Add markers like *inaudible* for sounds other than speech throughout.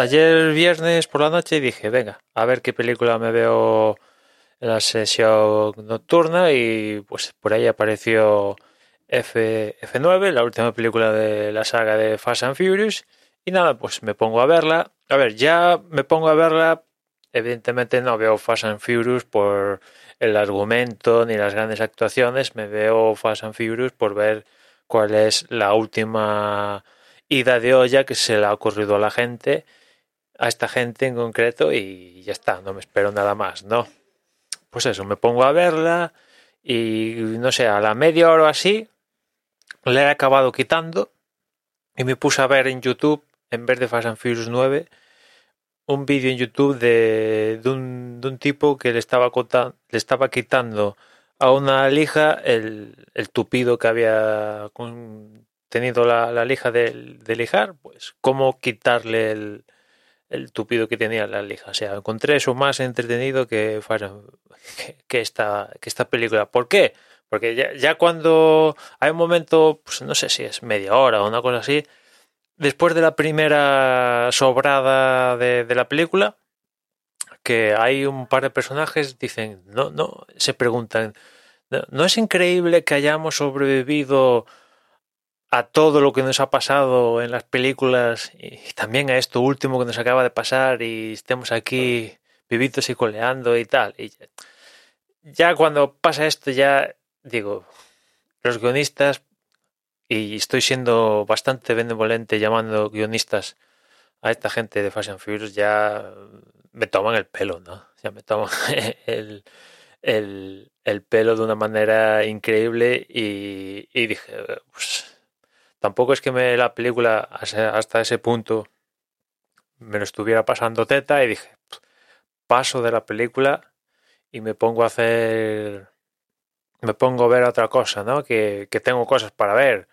ayer viernes por la noche dije, venga, a ver qué película me veo en la sesión nocturna y pues por ahí apareció F, F9, la última película de la saga de Fast and Furious y nada, pues me pongo a verla. A ver, ya me pongo a verla, evidentemente no veo Fast and Furious por el argumento ni las grandes actuaciones, me veo Fast and Furious por ver cuál es la última ida de olla que se le ha ocurrido a la gente, a esta gente en concreto, y ya está, no me espero nada más, ¿no? Pues eso, me pongo a verla y no sé, a la media hora o así, le he acabado quitando y me puse a ver en YouTube, en vez de Fast and Furious 9, un vídeo en YouTube de, de, un, de, un, tipo que le estaba, le estaba quitando a una lija el, el tupido que había tenido la, la lija de, de, lijar, pues cómo quitarle el, el, tupido que tenía la lija. O sea, encontré eso más entretenido que, que, esta, que esta película. ¿Por qué? Porque ya, ya, cuando hay un momento, pues no sé si es media hora o una cosa así, después de la primera sobrada de, de la película, que hay un par de personajes dicen, no, no, se preguntan, no, no es increíble que hayamos sobrevivido a todo lo que nos ha pasado en las películas y también a esto último que nos acaba de pasar y estemos aquí vivitos y coleando y tal. Y ya cuando pasa esto ya digo, los guionistas, y estoy siendo bastante benevolente llamando guionistas a esta gente de and Furious, ya me toman el pelo, ¿no? Ya me toman *laughs* el, el, el pelo de una manera increíble y, y dije, pues, tampoco es que me la película hasta ese punto me lo estuviera pasando teta y dije, paso de la película y me pongo a hacer me pongo a ver otra cosa, ¿no? Que, que, tengo cosas para ver.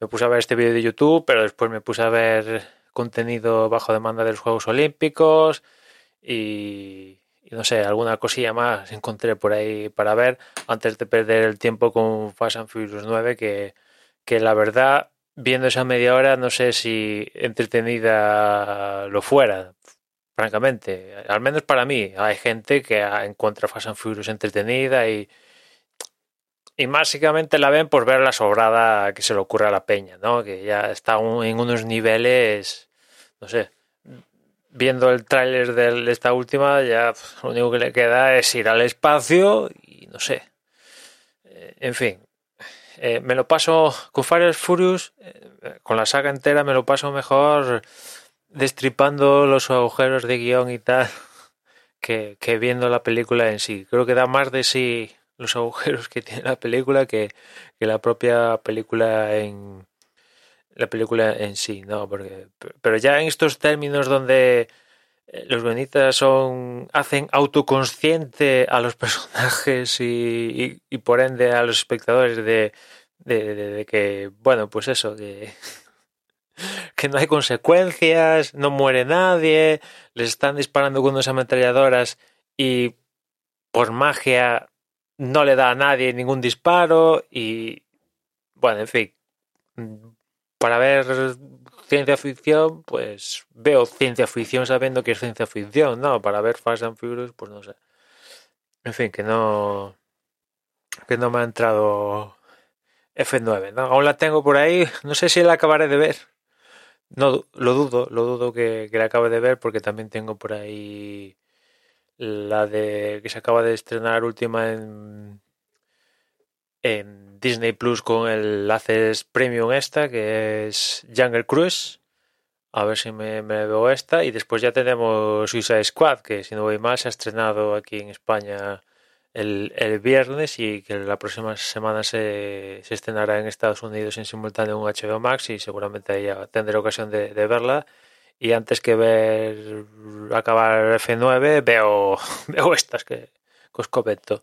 Me puse a ver este vídeo de YouTube, pero después me puse a ver contenido bajo demanda de los Juegos Olímpicos y, no sé, alguna cosilla más encontré por ahí para ver antes de perder el tiempo con Fast and Furious 9, que, que la verdad, viendo esa media hora, no sé si entretenida lo fuera, francamente. Al menos para mí. Hay gente que encuentra Fast and Furious entretenida y y básicamente la ven por ver la sobrada que se le ocurre a la peña, ¿no? Que ya está en unos niveles, no sé, viendo el tráiler de esta última, ya lo único que le queda es ir al espacio y no sé. Eh, en fin, eh, me lo paso con Fire Furious, eh, con la saga entera, me lo paso mejor destripando los agujeros de guion y tal *laughs* que, que viendo la película en sí. Creo que da más de sí los agujeros que tiene la película que, que la propia película en la película en sí, ¿no? Porque, pero ya en estos términos donde los guionistas son hacen autoconsciente a los *laughs* personajes y, y, por ende a los espectadores de, de, que bueno pues eso que *laughs* que no hay consecuencias no muere nadie les están disparando con unas ametralladoras y por magia no le da a nadie ningún disparo y bueno, en fin, para ver ciencia ficción, pues veo ciencia ficción sabiendo que es ciencia ficción, ¿no? Para ver Fast and Furious, pues no sé. En fin, que no que no me ha entrado F9, ¿no? Aún la tengo por ahí, no sé si la acabaré de ver. No, lo dudo, lo dudo que, que la acabe de ver porque también tengo por ahí la de que se acaba de estrenar última en, en Disney Plus con el Access Premium esta, que es Jungle Cruise. A ver si me, veo esta. Y después ya tenemos Suicide Squad, que si no voy mal se ha estrenado aquí en España el, el viernes y que la próxima semana se, se, estrenará en Estados Unidos en simultáneo en HBO Max y seguramente ya tendré ocasión de, de verla y antes que ver acabar F9 veo, *laughs* veo estas que, que os comento.